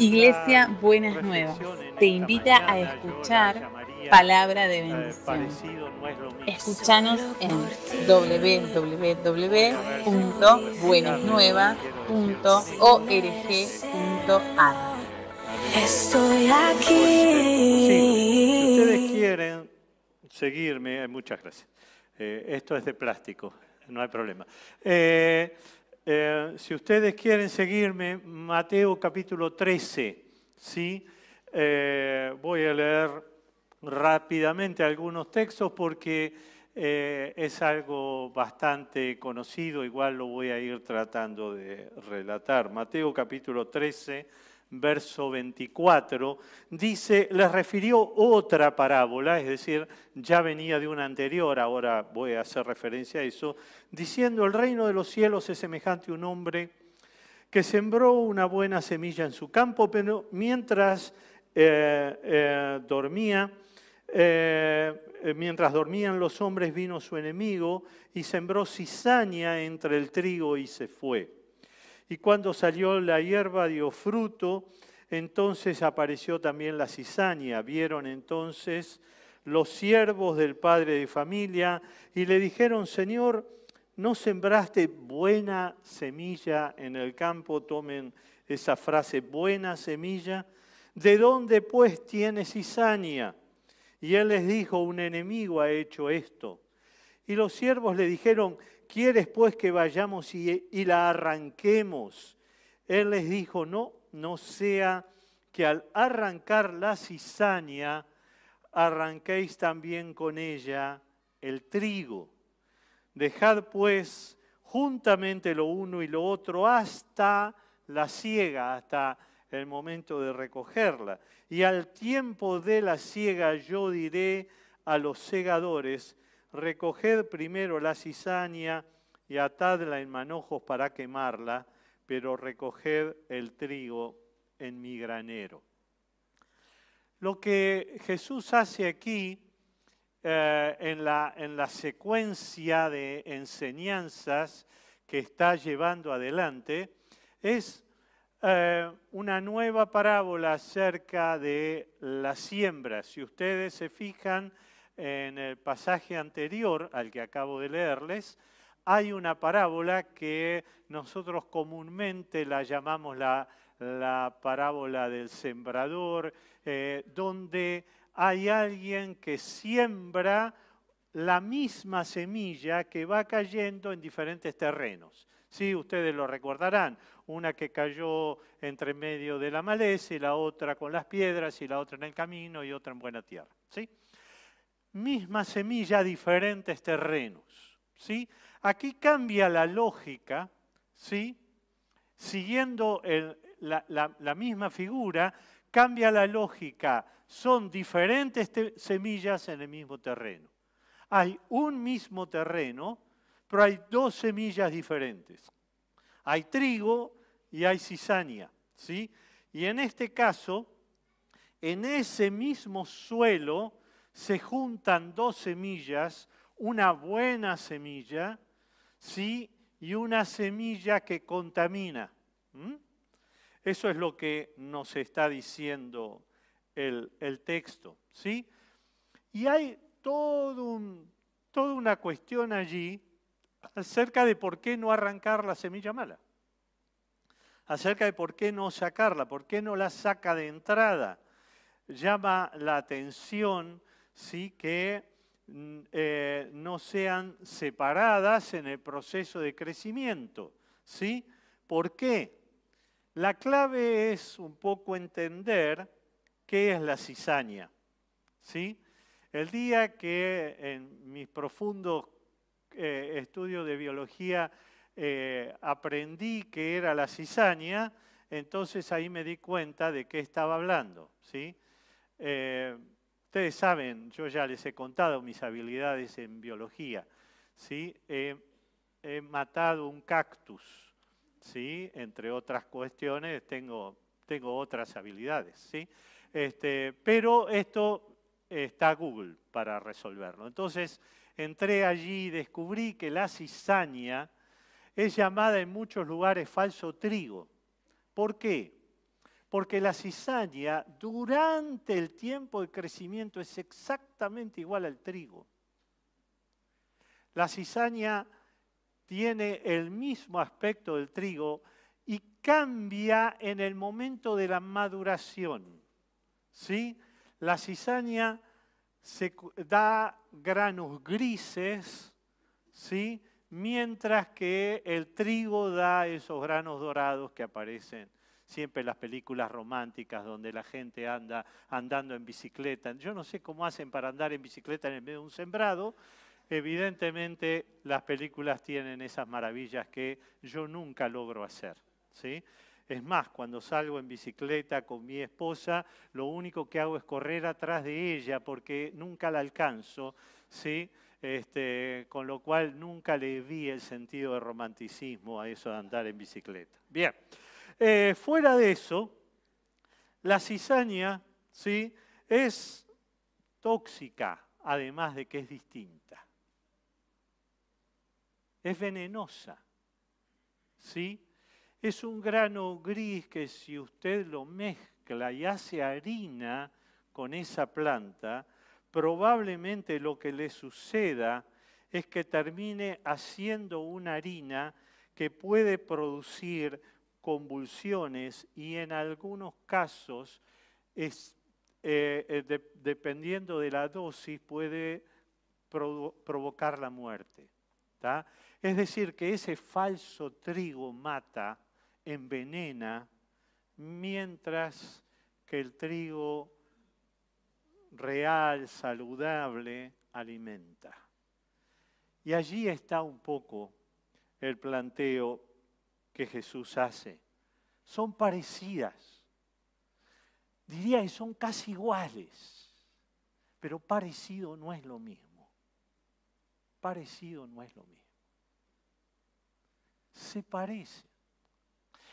Iglesia Buenas Nuevas te invita a escuchar palabra de bendición. Escúchanos en www.buenasnuevas.org.ar. Estoy aquí. si ustedes quieren seguirme, eh, muchas gracias. Eh, esto es de plástico, no hay problema. Eh, eh, si ustedes quieren seguirme, Mateo capítulo 13, ¿sí? Eh, voy a leer rápidamente algunos textos porque eh, es algo bastante conocido, igual lo voy a ir tratando de relatar. Mateo capítulo 13, verso 24, dice, les refirió otra parábola, es decir, ya venía de una anterior, ahora voy a hacer referencia a eso, diciendo, el reino de los cielos es semejante a un hombre que sembró una buena semilla en su campo, pero mientras eh, eh, dormía, eh, mientras dormían los hombres, vino su enemigo y sembró cizaña entre el trigo y se fue. Y cuando salió la hierba dio fruto, entonces apareció también la cizaña. Vieron entonces los siervos del padre de familia y le dijeron, Señor, ¿no sembraste buena semilla en el campo? Tomen esa frase, buena semilla. ¿De dónde pues tiene cizaña? Y él les dijo, un enemigo ha hecho esto. Y los siervos le dijeron, ¿quieres pues que vayamos y, la arranquemos? Él les dijo, no, no sea que al arrancar la cizaña, arranquéis también con ella el trigo. Dejad pues juntamente lo uno y lo otro hasta la siega, hasta el momento de recogerla. Y al tiempo de la siega yo diré a los segadores, recoged primero la cizaña y atadla en manojos para quemarla, pero recoged el trigo en mi granero. Lo que Jesús hace aquí eh, en, la, en la secuencia de enseñanzas que está llevando adelante es eh, una nueva parábola acerca de la siembra. Si ustedes se fijan en el pasaje anterior al que acabo de leerles, hay una parábola que nosotros comúnmente la llamamos la, la parábola del sembrador, eh, donde hay alguien que siembra la misma semilla que va cayendo en diferentes terrenos. Sí, ustedes lo recordarán, una que cayó entre medio de la maleza y la otra con las piedras y la otra en el camino y otra en buena tierra. ¿sí? Misma semilla, diferentes terrenos. ¿sí? Aquí cambia la lógica, ¿sí? siguiendo la, la, misma figura, cambia la lógica. Son diferentes semillas en el mismo terreno. Hay un mismo terreno, pero hay dos semillas diferentes. Hay trigo y hay cizaña. ¿sí? Y en este caso, en ese mismo suelo se juntan dos semillas, una buena semilla ¿sí? y una semilla que contamina. ¿Mm? Eso es lo que nos está diciendo el, el texto. ¿sí? Y hay todo un, toda una cuestión allí acerca de por qué no arrancar la semilla mala, acerca de por qué no sacarla, por qué no la saca de entrada. Llama la atención ¿sí? que mm, eh, no sean separadas en el proceso de crecimiento. ¿sí? ¿Por qué? La clave es un poco entender qué es la cizaña. ¿sí? El día que en mis profundos eh, estudios de biología eh, aprendí que era la cizaña, entonces ahí me di cuenta de qué estaba hablando. ¿sí? Ustedes saben, yo ya les he contado mis habilidades en biología. ¿sí? he matado un cactus, ¿sí? entre otras cuestiones, tengo, tengo otras habilidades. ¿sí? Este, pero esto está Google para resolverlo. Entonces, entré allí y descubrí que la cizaña es llamada en muchos lugares falso trigo. ¿Por qué? Porque la cizaña durante el tiempo de crecimiento es exactamente igual al trigo. La cizaña tiene el mismo aspecto del trigo y cambia en el momento de la maduración. ¿sí? La cizaña da granos grises, ¿sí? mientras que el trigo da esos granos dorados que aparecen siempre las películas románticas donde la gente anda andando en bicicleta. Yo no sé cómo hacen para andar en bicicleta en el medio de un sembrado. Evidentemente las películas tienen esas maravillas que yo nunca logro hacer. ¿sí? Es más, cuando salgo en bicicleta con mi esposa, lo único que hago es correr atrás de ella porque nunca la alcanzo, ¿sí? Este, con lo cual nunca le vi el sentido de romanticismo a eso de andar en bicicleta. Bien, eh, fuera de eso, la cizaña ¿sí? es tóxica, además de que es distinta. Es venenosa. ¿sí? Es un grano gris que si usted lo mezcla y hace harina con esa planta, probablemente lo que le suceda es que termine haciendo una harina que puede producir convulsiones y en algunos casos, es, eh, eh, dependiendo de la dosis, puede provocar la muerte. Es decir, que ese falso trigo mata envenena, mientras que el trigo real, saludable, alimenta. Y allí está un poco el planteo que Jesús hace. Son parecidas. Diría que son casi iguales, pero parecido no es lo mismo. Parecido no es lo mismo. Se parece.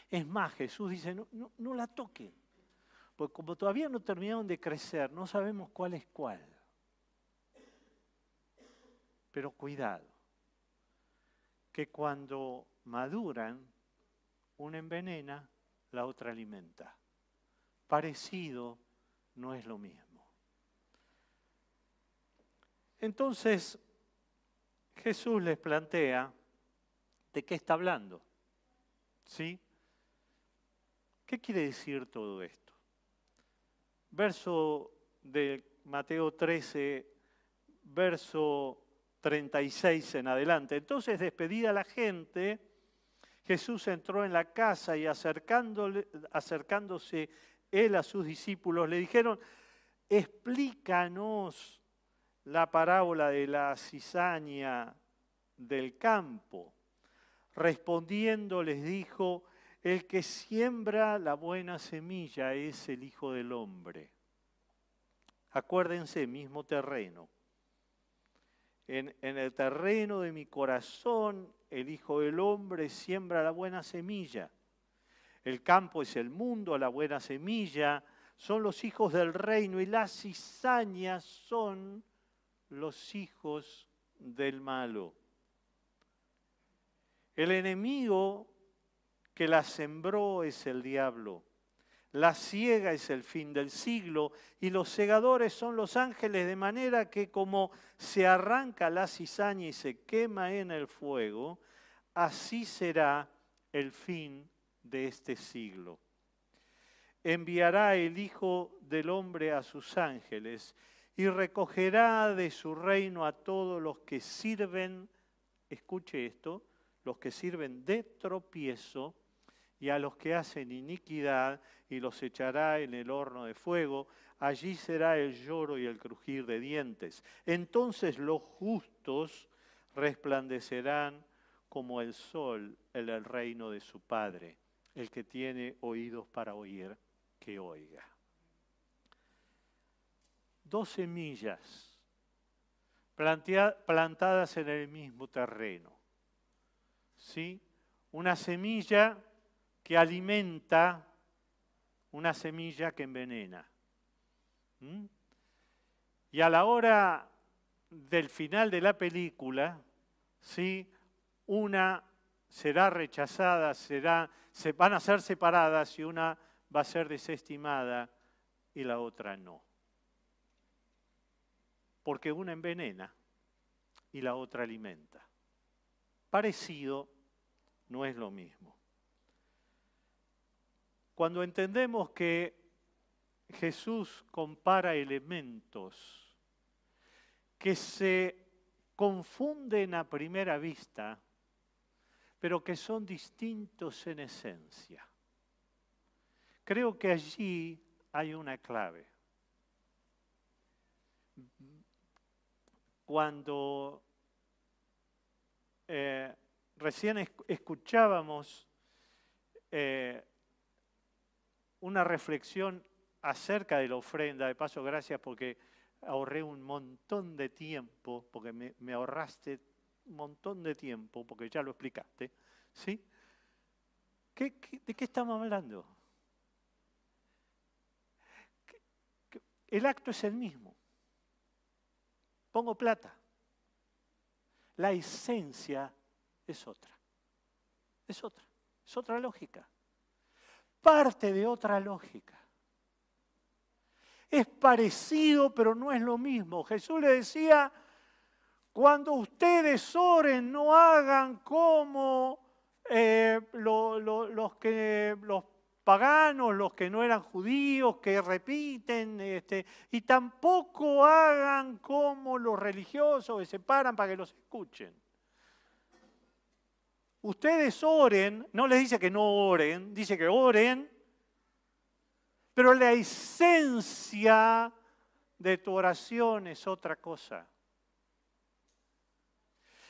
Es más, Jesús dice, no, no, la toquen, porque como todavía no terminaron de crecer, no sabemos cuál es cuál. Pero cuidado, que cuando maduran, una envenena, la otra alimenta. Parecido no es lo mismo. Entonces, Jesús les plantea de qué está hablando. ¿Sí? ¿Qué quiere decir todo esto? Verso de Mateo 13, verso 36 en adelante. Entonces, despedida la gente, Jesús entró en la casa y acercándose él a sus discípulos, le dijeron, explícanos la parábola de la cizaña del campo. Respondiendo les dijo, el que siembra la buena semilla es el Hijo del Hombre. Acuérdense, mismo terreno. En, el terreno de mi corazón, el Hijo del Hombre siembra la buena semilla. El campo es el mundo, la buena semilla son los hijos del reino y las cizañas son los hijos del malo. El enemigo que la sembró es el diablo. La ciega es el fin del siglo y los segadores son los ángeles, de manera que como se arranca la cizaña y se quema en el fuego, así será el fin de este siglo. Enviará el Hijo del Hombre a sus ángeles y recogerá de su reino a todos los que sirven, escuche esto, los que sirven de tropiezo y a los que hacen iniquidad y los echará en el horno de fuego. Allí será el lloro y el crujir de dientes. Entonces los justos resplandecerán como el sol en el reino de su Padre. El que tiene oídos para oír, que oiga. Dos semillas plantadas en el mismo terreno. ¿Sí? Una semilla que alimenta una semilla que envenena. ¿Mm? Y a la hora del final de la película, ¿sí? una será rechazada, será, se van a ser separadas y una va a ser desestimada y la otra no. Porque una envenena y la otra alimenta. Parecido no es lo mismo. Cuando entendemos que Jesús compara elementos que se confunden a primera vista, pero que son distintos en esencia. Creo que allí hay una clave. Cuando eh, recién escuchábamos eh, una reflexión acerca de la ofrenda, de paso gracias porque ahorré un montón de tiempo, porque me, ahorraste un montón de tiempo, porque ya lo explicaste, ¿sí? de qué estamos hablando? El acto es el mismo. Pongo plata. La esencia es otra. Es otra. Es otra lógica. Parte de otra lógica. Es parecido, pero no es lo mismo. Jesús le decía, cuando ustedes oren, no hagan como eh, los, que, los paganos, los que no eran judíos, que repiten, este, y tampoco hagan como los religiosos que se paran para que los escuchen. Ustedes oren, no les dice que no oren, dice que oren, pero la esencia de tu oración es otra cosa.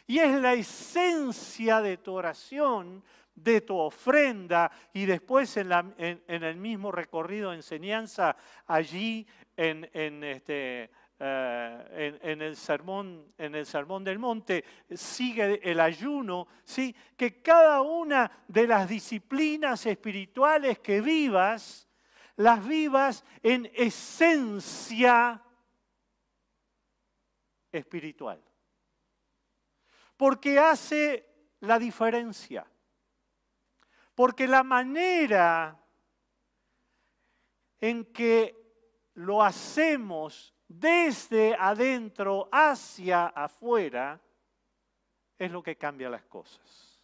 Y es la esencia de tu oración, de tu ofrenda, y después en, el mismo recorrido de enseñanza, allí en, este, eh, en, el sermón, en el sermón del monte, sigue el ayuno, ¿sí? que cada una de las disciplinas espirituales que vivas, las vivas en esencia espiritual. Porque hace la diferencia. Porque la manera en que lo hacemos desde adentro hacia afuera es lo que cambia las cosas.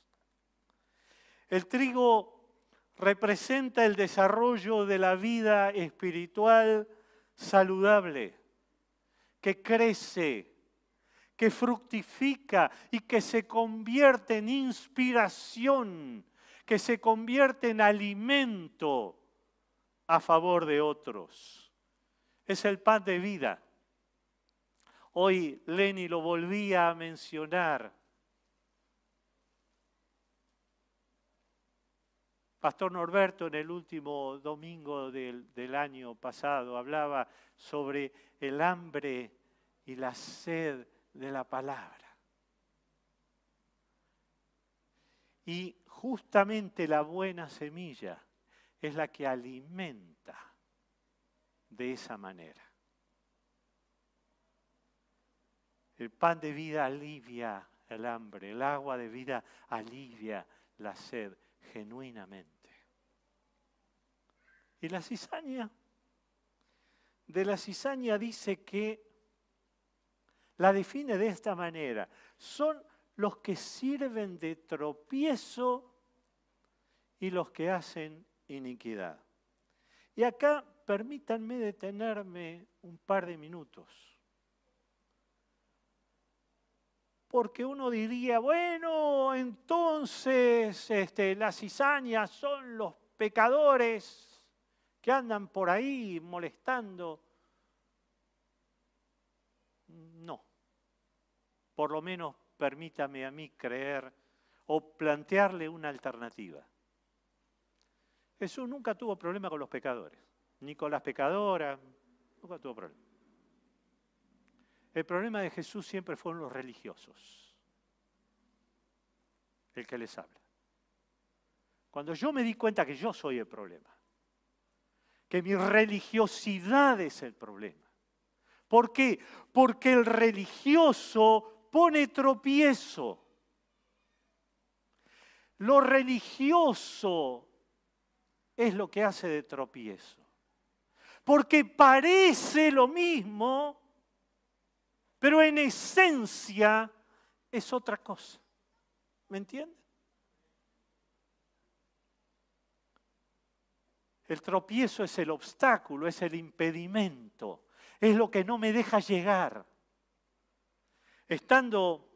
El trigo representa el desarrollo de la vida espiritual saludable, que crece, que fructifica y que se convierte en inspiración, que se convierte en alimento a favor de otros. Es el pan de vida. Hoy Lenny lo volvía a mencionar Pastor Norberto en el último domingo del, año pasado hablaba sobre el hambre y la sed de la palabra. Y justamente la buena semilla es la que alimenta de esa manera. El pan de vida alivia el hambre, el agua de vida alivia la sed genuinamente. Y la cizaña, de la cizaña dice que la define de esta manera. Son los que sirven de tropiezo y los que hacen iniquidad. Y acá permítanme detenerme un par de minutos. Porque uno diría, bueno, entonces este, las cizañas son los pecadores que andan por ahí molestando. No. Por lo menos permítame a mí creer o plantearle una alternativa. Jesús nunca tuvo problema con los pecadores, ni con las pecadoras, nunca tuvo problema. El problema de Jesús siempre fueron los religiosos, el que les habla. Cuando yo me di cuenta que yo soy el problema, que mi religiosidad es el problema. ¿Por qué? Porque el religioso pone tropiezo. Lo religioso es lo que hace de tropiezo. Porque parece lo mismo, pero en esencia es otra cosa. ¿Me entiende? El tropiezo es el obstáculo, es el impedimento, es lo que no me deja llegar. Estando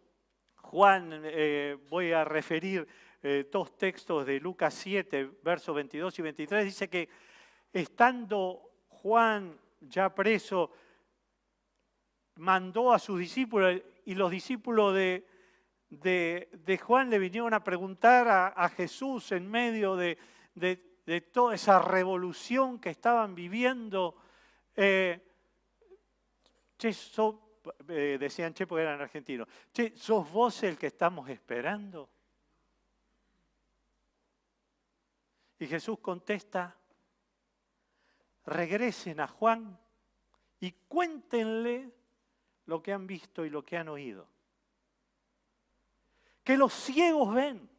Juan, eh, voy a referir eh, dos textos de Lucas 7, versos 22 y 23, dice que estando Juan ya preso, mandó a sus discípulos y los discípulos de, de, Juan le vinieron a preguntar a, Jesús en medio de, de, toda esa revolución que estaban viviendo. Eh, che, eh, decían che porque eran argentinos, che, ¿sos vos el que estamos esperando? Y Jesús contesta, regresen a Juan y cuéntenle lo que han visto y lo que han oído. Que los ciegos ven,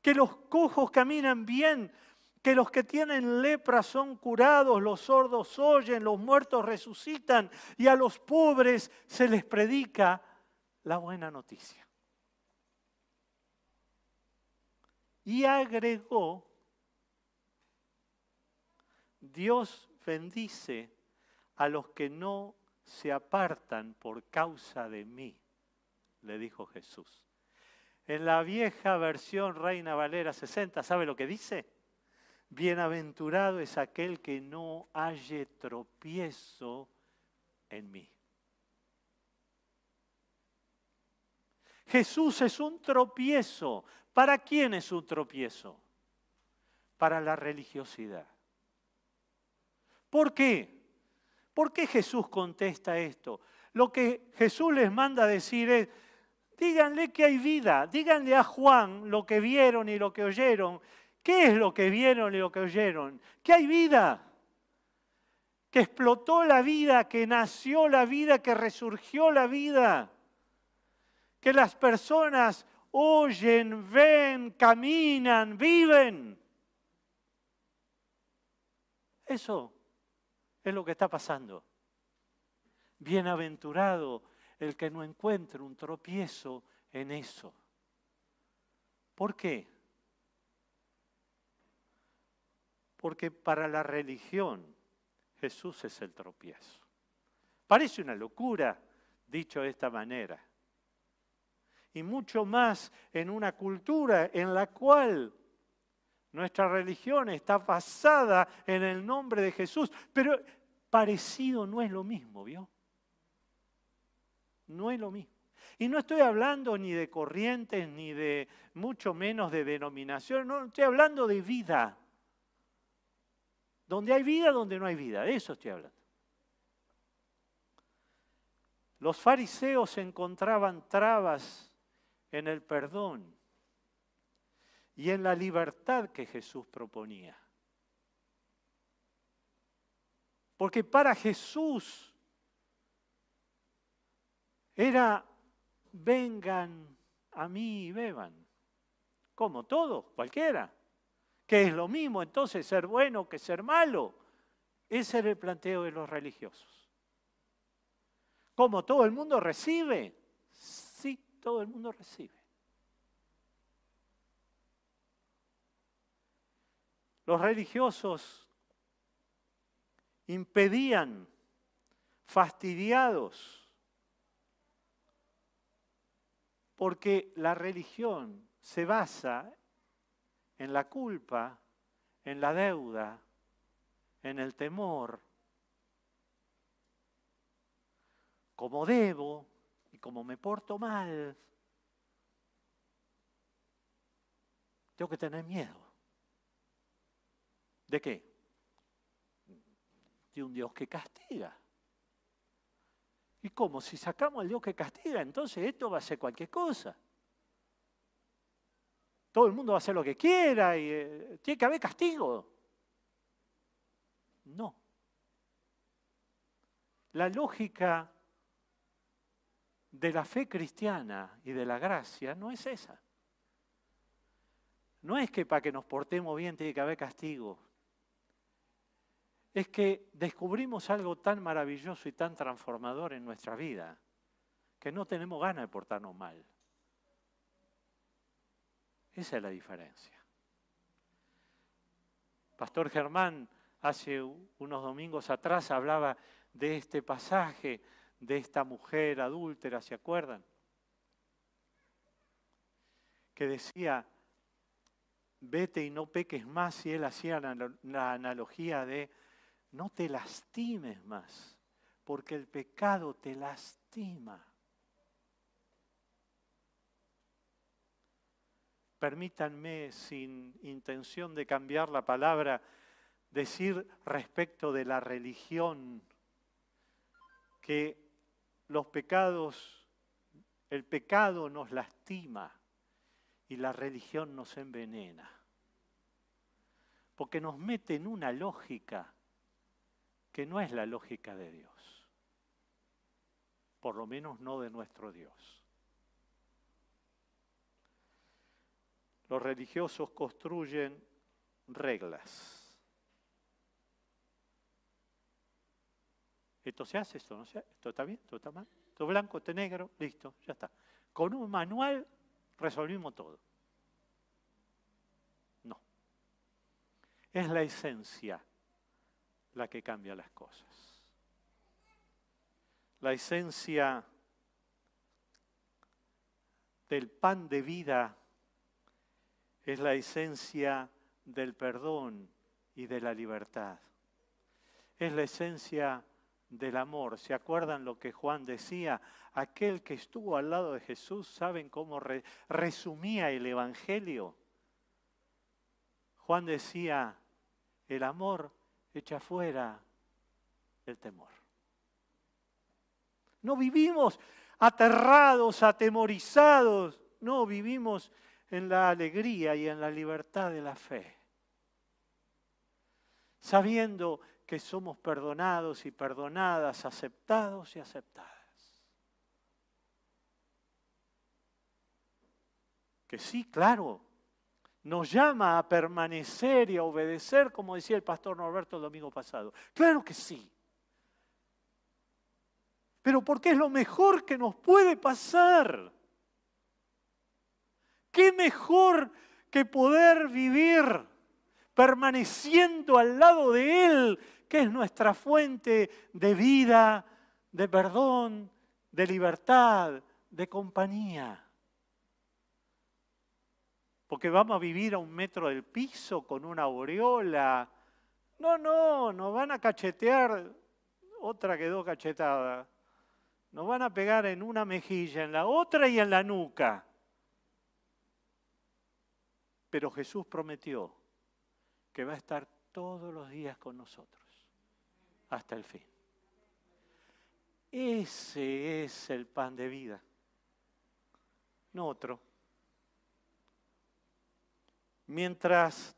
que los cojos caminan bien, que los que tienen lepra son curados, los sordos oyen, los muertos resucitan y a los pobres se les predica la buena noticia. Y agregó, Dios bendice a los que no se apartan por causa de mí, le dijo Jesús. En la vieja versión Reina Valera 60, ¿sabe lo que dice? Bienaventurado es aquel que no halle tropiezo en mí. Jesús es un tropiezo. ¿Para quién es un tropiezo? Para la religiosidad. ¿Por qué? ¿Por qué Jesús contesta esto? Lo que Jesús les manda decir es, díganle que hay vida, díganle a Juan lo que vieron y lo que oyeron. ¿Qué es lo que vieron y lo que oyeron? Que hay vida, que explotó la vida, que nació la vida, que resurgió la vida, que las personas oyen, ven, caminan, viven. Eso es lo que está pasando. Bienaventurado el que no encuentre un tropiezo en eso. ¿Por qué? Porque para la religión Jesús es el tropiezo. Parece una locura dicho de esta manera. Y mucho más en una cultura en la cual nuestra religión está basada en el nombre de Jesús, pero parecido no es lo mismo, ¿vio? No es lo mismo. Y no estoy hablando ni de corrientes, ni de mucho menos de denominación, no, estoy hablando de vida. Donde hay vida, donde no hay vida, de eso estoy hablando. Los fariseos encontraban trabas en el perdón y en la libertad que Jesús proponía. Porque para Jesús era, vengan a mí y beban. Como todos, cualquiera. Que es lo mismo entonces ser bueno que ser malo. Ese era el planteo de los religiosos. Como todo el mundo recibe. Sí, todo el mundo recibe. Los religiosos impedían, fastidiados, porque la religión se basa en la culpa, en la deuda, en el temor. Como debo y como me porto mal, tengo que tener miedo. ¿De qué? De un Dios que castiga. ¿Y cómo? Si sacamos al Dios que castiga, entonces esto va a ser cualquier cosa. Todo el mundo va a hacer lo que quiera y eh, tiene que haber castigo. No. La lógica de la fe cristiana y de la gracia no es esa. no es que para que nos portemos bien tiene que haber castigo. Es que descubrimos algo tan maravilloso y tan transformador en nuestra vida que no tenemos ganas de portarnos mal. Esa es la diferencia. Pastor Germán hace unos domingos atrás hablaba de este pasaje de esta mujer adúltera, ¿se acuerdan? Que decía, vete y no peques más, y él hacía la analogía de, no te lastimes más, porque el pecado te lastima. Permítanme, sin intención de cambiar la palabra, decir respecto de la religión que los pecados, el pecado nos lastima y la religión nos envenena, porque nos mete en una lógica que no es la lógica de Dios, por lo menos no de nuestro Dios. Los religiosos construyen reglas. Esto se hace, esto no se hace, esto está bien, esto está mal, esto blanco, esto negro, listo, ya está. Con un manual resolvimos todo. No. Es la esencia la que cambia las cosas. La esencia del pan de vida es la esencia del perdón y de la libertad. Es la esencia del amor. ¿Se acuerdan lo que Juan decía? Aquel que estuvo al lado de Jesús, ¿saben cómo resumía el Evangelio? Juan decía, el amor echa fuera el temor. No vivimos aterrados, atemorizados, no vivimos en la alegría y en la libertad de la fe, sabiendo que somos perdonados y perdonadas, aceptados y aceptadas. Que sí, claro, nos llama a permanecer y a obedecer, como decía el pastor Norberto el domingo pasado. Claro que sí. Pero porque es lo mejor que nos puede pasar. ¿Qué mejor que poder vivir permaneciendo al lado de Él, que es nuestra fuente de vida, de perdón, de libertad, de compañía? Porque vamos a vivir a un metro del piso con una aureola. No, no, nos van a cachetear, otra quedó cachetada. Nos van a pegar en una mejilla, en la otra y en la nuca. Pero Jesús prometió que va a estar todos los días con nosotros, hasta el fin. Ese es el pan de vida, no otro. Mientras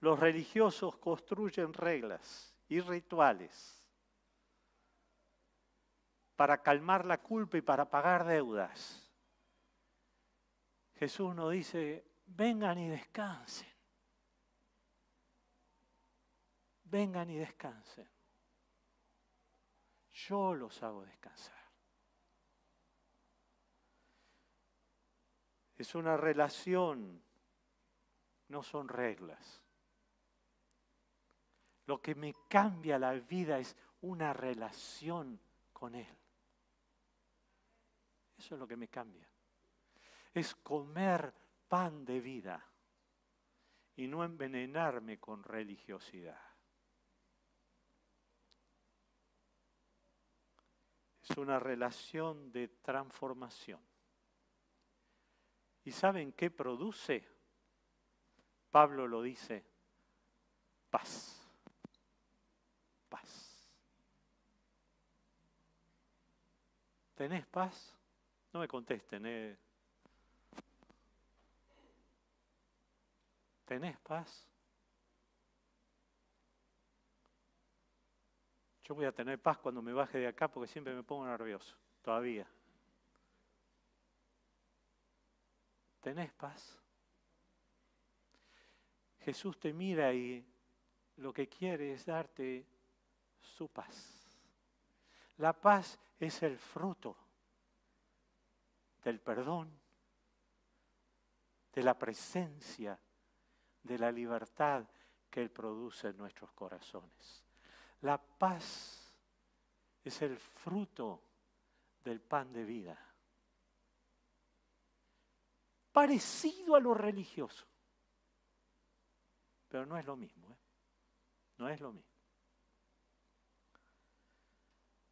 los religiosos construyen reglas y rituales para calmar la culpa y para pagar deudas, Jesús nos dice, vengan y descansen. Vengan y descansen. Yo los hago descansar. Es una relación, no son reglas. Lo que me cambia la vida es una relación con Él. Eso es lo que me cambia. Es comer pan de vida y no envenenarme con religiosidad. Es una relación de transformación. ¿Y saben qué produce? Pablo lo dice, paz, paz. ¿Tenés paz? No me contesten, eh. ¿Tenés paz? Yo voy a tener paz cuando me baje de acá porque siempre me pongo nervioso, todavía. ¿Tenés paz? Jesús te mira y lo que quiere es darte su paz. La paz es el fruto del perdón, de la presencia, de la libertad que Él produce en nuestros corazones. La paz es el fruto del pan de vida, parecido a lo religioso, pero no es lo mismo, ¿eh? no es lo mismo.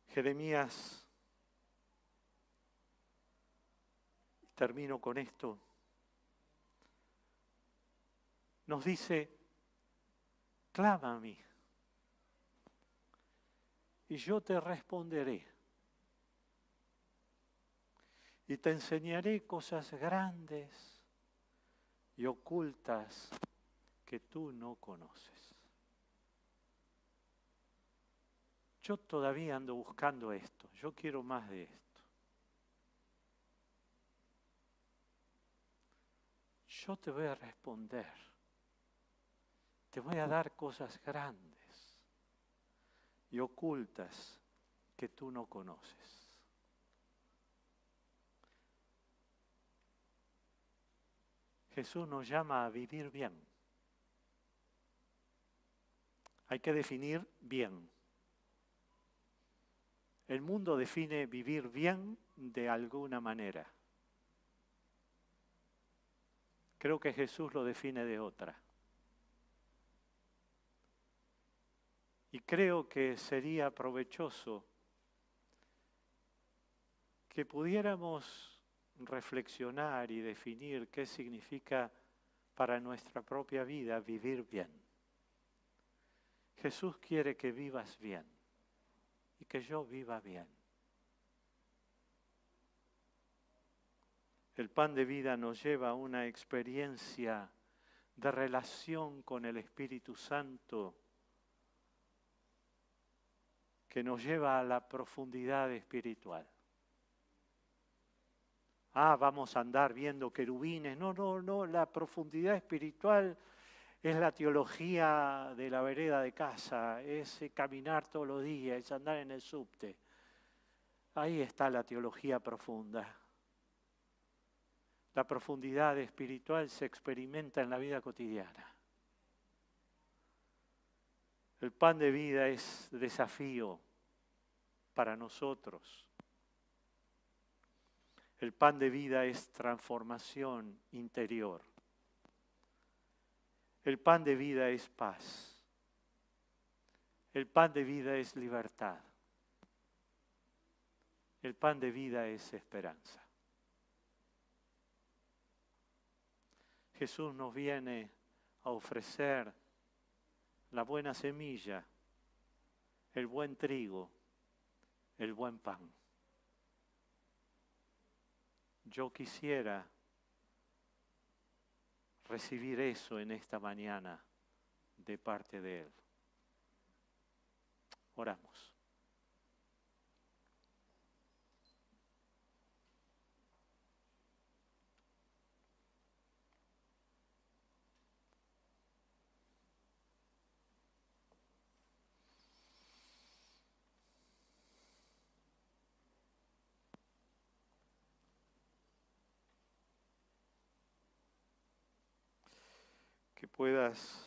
Jeremías, termino con esto, nos dice, clama a mí y yo te responderé. Y te enseñaré cosas grandes y ocultas que tú no conoces. Yo todavía ando buscando esto, yo quiero más de esto. Yo te voy a responder, te voy a dar cosas grandes y ocultas que tú no conoces. Jesús nos llama a vivir bien. Hay que definir bien. El mundo define vivir bien de alguna manera. Creo que Jesús lo define de otra. Y creo que sería provechoso que pudiéramos reflexionar y definir qué significa para nuestra propia vida vivir bien. Jesús quiere que vivas bien y que yo viva bien. El pan de vida nos lleva a una experiencia de relación con el Espíritu Santo que nos lleva a la profundidad espiritual. Ah, vamos a andar viendo querubines. No, no, no, la profundidad espiritual es la teología de la vereda de casa, es caminar todos los días, es andar en el subte. Ahí está la teología profunda. La profundidad espiritual se experimenta en la vida cotidiana. El pan de vida es desafío para nosotros. El pan de vida es transformación interior. El pan de vida es paz. El pan de vida es libertad. El pan de vida es esperanza. Jesús nos viene a ofrecer la buena semilla, el buen trigo, el buen pan. Yo quisiera recibir eso en esta mañana de parte de Él. Oramos. Puedas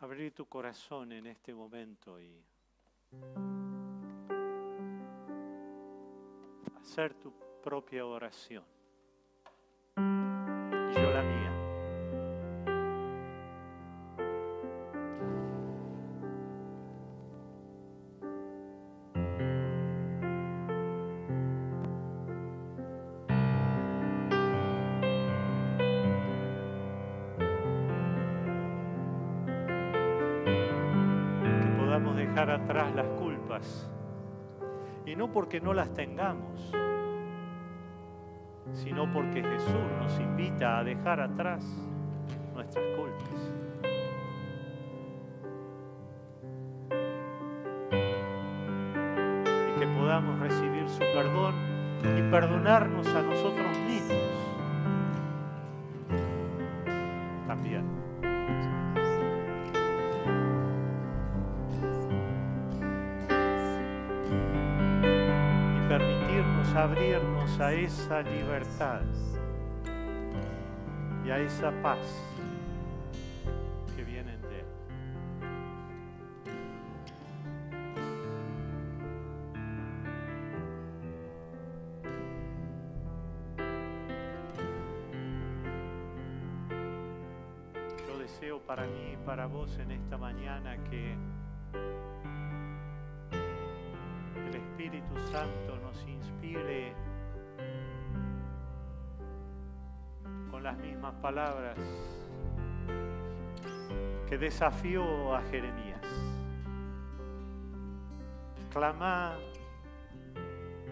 abrir tu corazón en este momento y hacer tu propia oración. Atrás las culpas. Y no porque no las tengamos, sino porque Jesús nos invita a dejar atrás nuestras culpas. Y que podamos recibir su perdón y perdonarnos a nosotros mismos abrirnos a esa libertad y a esa paz para mí y para vos en esta mañana que el Espíritu Santo nos inspire con las mismas palabras que desafió a Jeremías. Clama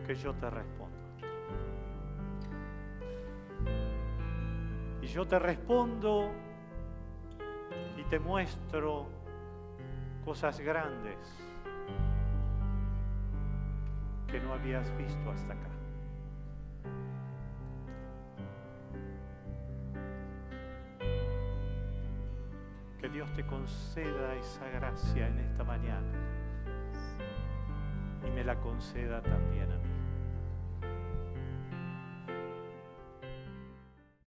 que yo te respondo. Y yo te respondo te muestro cosas grandes que no habías visto hasta acá. Que Dios te conceda esa gracia en esta mañana y me la conceda también a.